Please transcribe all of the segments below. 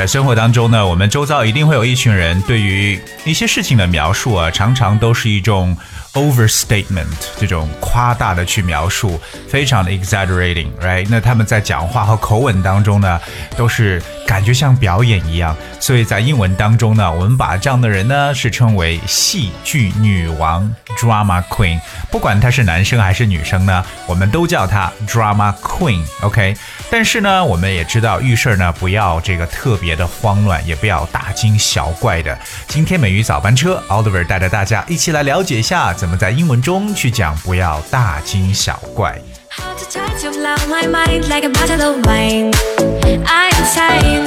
在生活当中呢，我们周遭一定会有一群人，对于一些事情的描述啊，常常都是一种 overstatement 这种夸大的去描述，非常的 exaggerating，right？那他们在讲话和口吻当中呢，都是感觉像表演一样，所以在英文当中呢，我们把这样的人呢是称为戏剧女王 drama queen。不管他是男生还是女生呢，我们都叫他 drama queen，OK？但是呢，我们也知道遇事儿呢不要这个特别的慌乱，也不要大惊小怪的。今天美语早班车，Oliver 带着大家一起来了解一下。怎么在英文中去讲不要大惊小怪？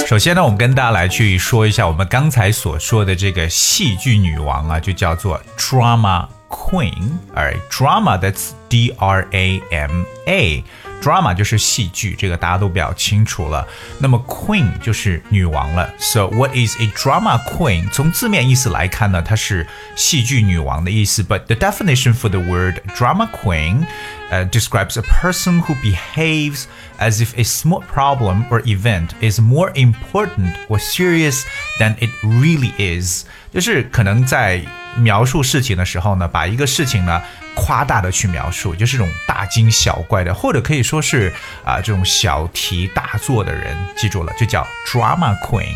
首先呢，我们跟大家来去说一下我们刚才所说的这个戏剧女王啊，就叫做 drama queen，而 drama that's D R A M A。drama 就是戏剧，这个大家都比较清楚了。那么 queen 就是女王了。So what is a drama queen？从字面意思来看呢，它是戏剧女王的意思。But the definition for the word drama queen uh, describes a person who behaves as if a small problem or event is more important or serious than it really is。就是可能在 描述事情的时候呢，把一个事情呢夸大的去描述，就是这种大惊小怪的，或者可以说是啊这种小题大做的人，记住了，就叫 drama queen。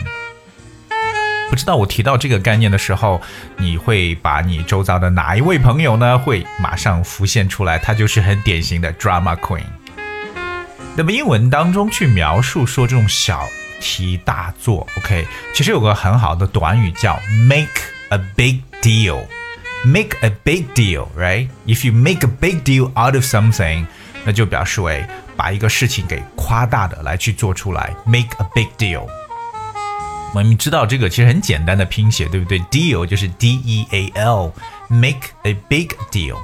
不知道我提到这个概念的时候，你会把你周遭的哪一位朋友呢，会马上浮现出来？他就是很典型的 drama queen。那么英文当中去描述说这种小题大做，OK，其实有个很好的短语叫 make a big deal。make a big deal, right? If you make a big deal out of something，那就表示为把一个事情给夸大的来去做出来，make a big deal。我们知道这个其实很简单的拼写，对不对？deal 就是 D E A L，make a big deal。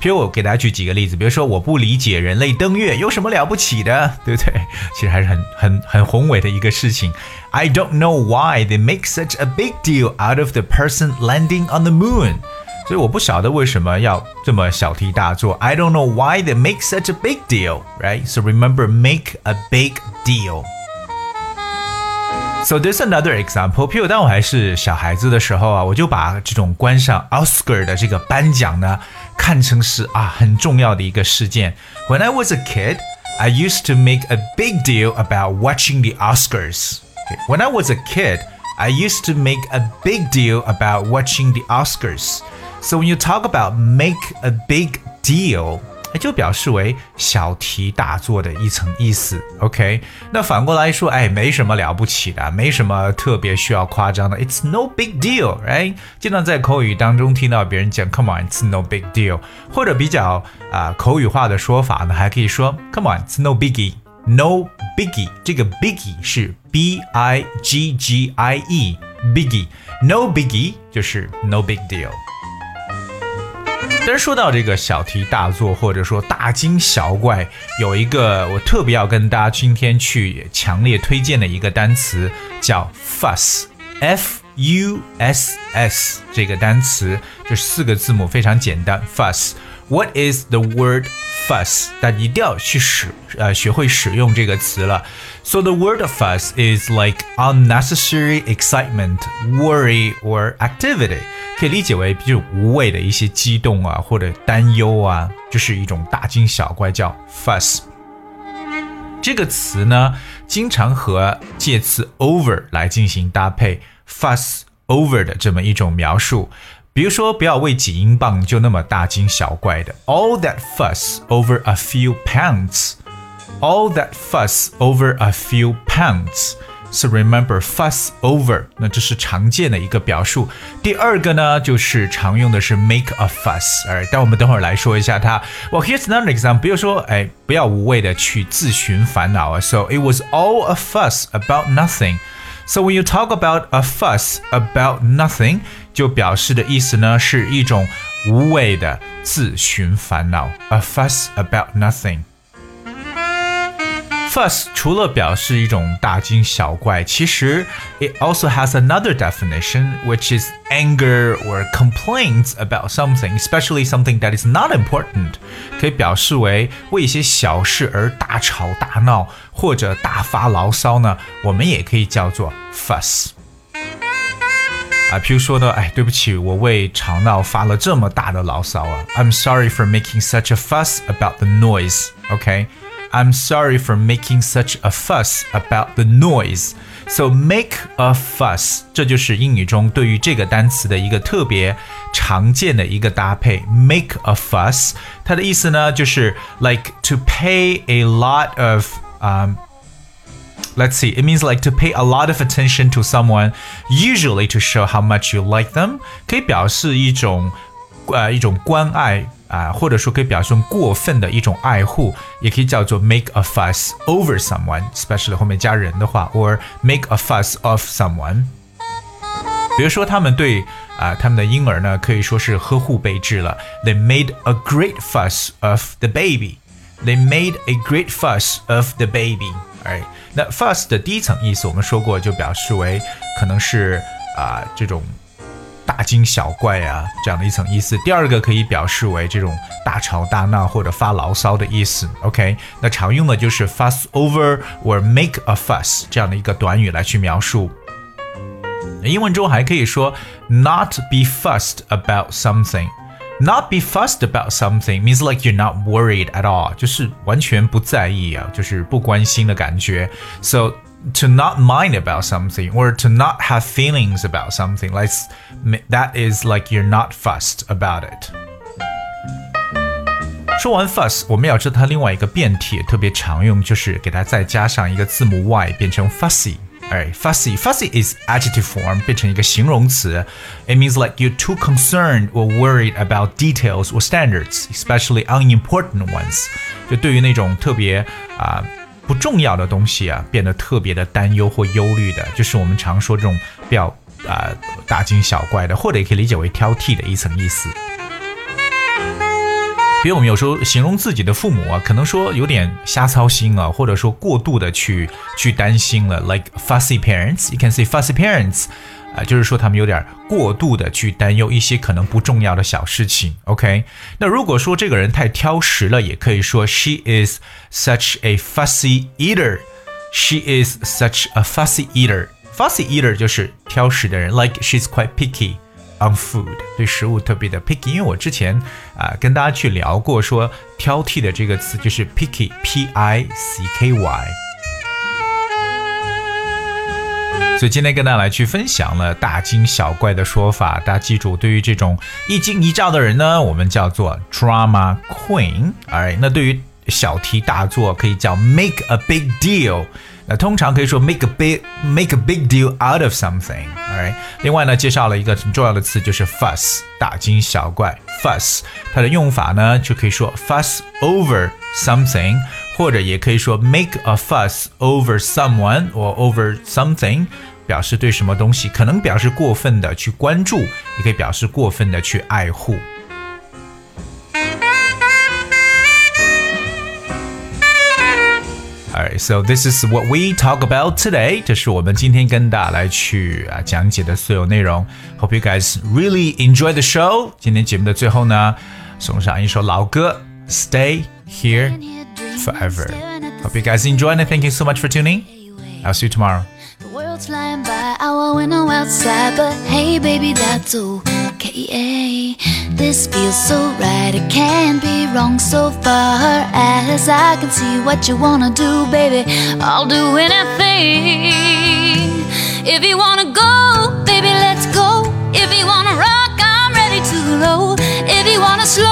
比如我给大家举几个例子，比如说我不理解人类登月有什么了不起的，对不对？其实还是很很很宏伟的一个事情。I don't know why they make such a big deal out of the person landing on the moon。所以我不晓得为什么要这么小题大做。I don't know why they make such a big deal, right? So remember, make a big deal. So there's another example. 譬如当我还是小孩子的时候啊，我就把这种观赏 Oscar 的这个颁奖呢，看成是啊很重要的一个事件。When I was a kid, I used to make a big deal about watching the Oscars. Okay. When I was a kid, I used to make a big deal about watching the Oscars. So when you talk about make a big deal. 哎，就表示为小题大做的一层意思。OK，那反过来说，哎，没什么了不起的，没什么特别需要夸张的。It's no big deal，right？经常在口语当中听到别人讲 “Come on，it's no big deal”，或者比较啊、口语化的说法呢，还可以说 “Come on，it's no biggie”，no biggie。这个 biggie 是 B I G G I E，biggie，no biggie 就是 no big deal。但是说到这个小题大做，或者说大惊小怪，有一个我特别要跟大家今天去强烈推荐的一个单词叫 fuss，f u s s 这个单词就是四个字母，非常简单，fuss。What is the word fuss？大家一定要去使呃学会使用这个词了。So the word fuss is like unnecessary excitement, worry or activity，可以理解为就是无谓的一些激动啊或者担忧啊，就是一种大惊小怪，叫 fuss。这个词呢，经常和介词 over 来进行搭配，fuss over 的这么一种描述。比如说，不要为几英镑就那么大惊小怪的。All that fuss over a few pounds. All that fuss over a few pounds. So remember fuss over，那这是常见的一个表述。第二个呢，就是常用的是 make a fuss，哎，但我们等会儿来说一下它。Well, here's another example，比如说，哎，不要无谓的去自寻烦恼啊。So it was all a fuss about nothing。So when you talk about a fuss about nothing，就表示的意思呢是一种无谓的自寻烦恼。A fuss about nothing。 Fuss 除了表示一种大惊小怪，其实 it also has another definition, which is anger or complaints about something, especially something that is not important，可以表示为为一些小事而大吵大闹或者大发牢骚呢，我们也可以叫做 fuss。啊，譬如说呢，哎，对不起，我为吵闹发了这么大的牢骚啊，I'm sorry for making such a fuss about the noise. OK。 I'm sorry for making such a fuss about the noise. So make a fuss，这就是英语中对于这个单词的一个特别常见的一个搭配。Make a fuss，它的意思呢就是 like to pay a lot of um. Let's see, it means like to pay a lot of attention to someone, usually to show how much you like them，可以表示一种 呃一种关爱啊，或者说可以表示过分的一种爱护，也可以叫做 make a fuss over someone，especially 后面加人的话，or make a fuss of someone。比如说，他们对啊他们的婴儿呢，可以说是呵护备至了。They made a great fuss of the baby. They made a great fuss of the baby. 哎，那 fuss 的第一层意思我们说过，就表示为可能是啊这种。大惊小怪啊，这样的一层意思。第二个可以表示为这种大吵大闹或者发牢骚的意思。OK，那常用的就是 fuss over or make a fuss 这样的一个短语来去描述。英文中还可以说 not be fussed about something。Not be fussed about something means like you're not worried at all，就是完全不在意啊，就是不关心的感觉。So to not mind about something or to not have feelings about something like that is like you're not fussed about it 说完 fuss，我们要知道它另外一个变体特别常用，就是给它再加上一个字母 y，变成 fussy。哎，fussy fussy is adjective form，变成一个形容词。It means like you're too concerned or worried about details or standards, especially unimportant ones。就对于那种特别啊。呃 不重要的东西啊，变得特别的担忧或忧虑的，就是我们常说这种比较啊大惊小怪的，或者也可以理解为挑剔的一层意思。比如我们有时候形容自己的父母啊，可能说有点瞎操心啊，或者说过度的去去担心了，like fussy parents，you can say fussy parents。啊，就是说他们有点过度的去担忧一些可能不重要的小事情。OK，那如果说这个人太挑食了，也可以说 She is such a fussy eater. She is such a fussy eater. Fussy eater 就是挑食的人，like she's quite picky on food，对食物特别的 picky。因为我之前啊跟大家去聊过，说挑剔的这个词就是 picky，p i c k y。所以今天跟大家来去分享了大惊小怪的说法，大家记住，对于这种一惊一乍的人呢，我们叫做 drama queen。哎，那对于小题大做，可以叫 make a big deal。那通常可以说 make a big make a big deal out of something。哎，另外呢，介绍了一个很重要的词，就是 fuss，大惊小怪。fuss 它的用法呢，就可以说 fuss over something。或者也可以说 make a fuss over someone or over something，表示对什么东西可能表示过分的去关注，也可以表示过分的去爱护。Alright, so this is what we talk about today. 这是我们今天跟大家来去啊讲解的所有内容。Hope you guys really enjoy the show. 今天节目的最后呢，送上一首老歌，Stay Here。forever. Hope you guys enjoyed and thank you so much for tuning. I'll see you tomorrow. World's flying by our window outside, but hey, baby, that's okay. This feels so right, it can't be wrong so far as I can see what you wanna do, baby. I'll do anything. If you wanna go, baby, let's go. If you wanna rock, I'm ready to roll. If you wanna slow,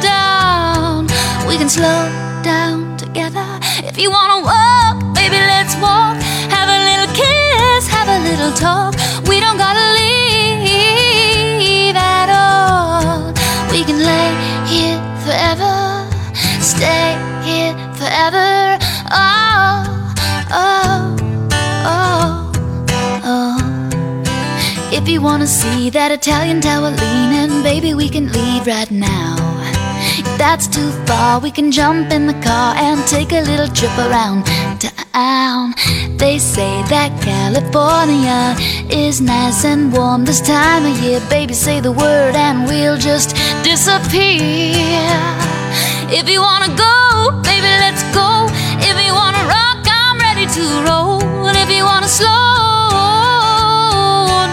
down, we can slow down together if you wanna walk, baby. let's walk. Have a little kiss, have a little talk. We don't gotta leave at all. We can lay here forever, stay here forever. Oh, oh, oh, oh. If you wanna see that Italian tower leaning, baby, we can leave right now. That's too far, we can jump in the car and take a little trip around town. They say that California is nice and warm this time of year. Baby, say the word and we'll just disappear. If you wanna go, baby, let's go. If you wanna rock, I'm ready to roll. If you wanna slow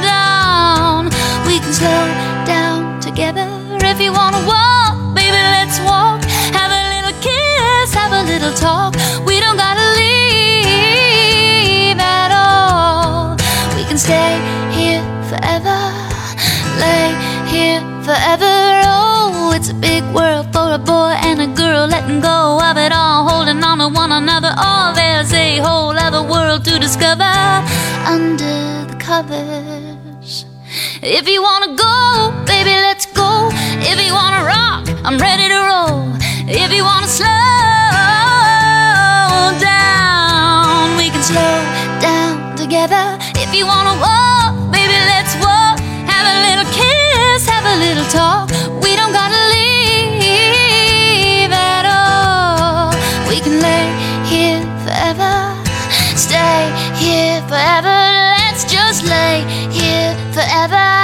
down, we can slow down together. If you wanna walk, baby, let's walk. Have a little kiss, have a little talk. Stay here forever, lay here forever. Oh, it's a big world for a boy and a girl, letting go of it all, holding on to one another. Oh, there's a whole other world to discover under the covers. If you wanna go, baby, let's go. If you wanna rock, I'm ready to roll. Never.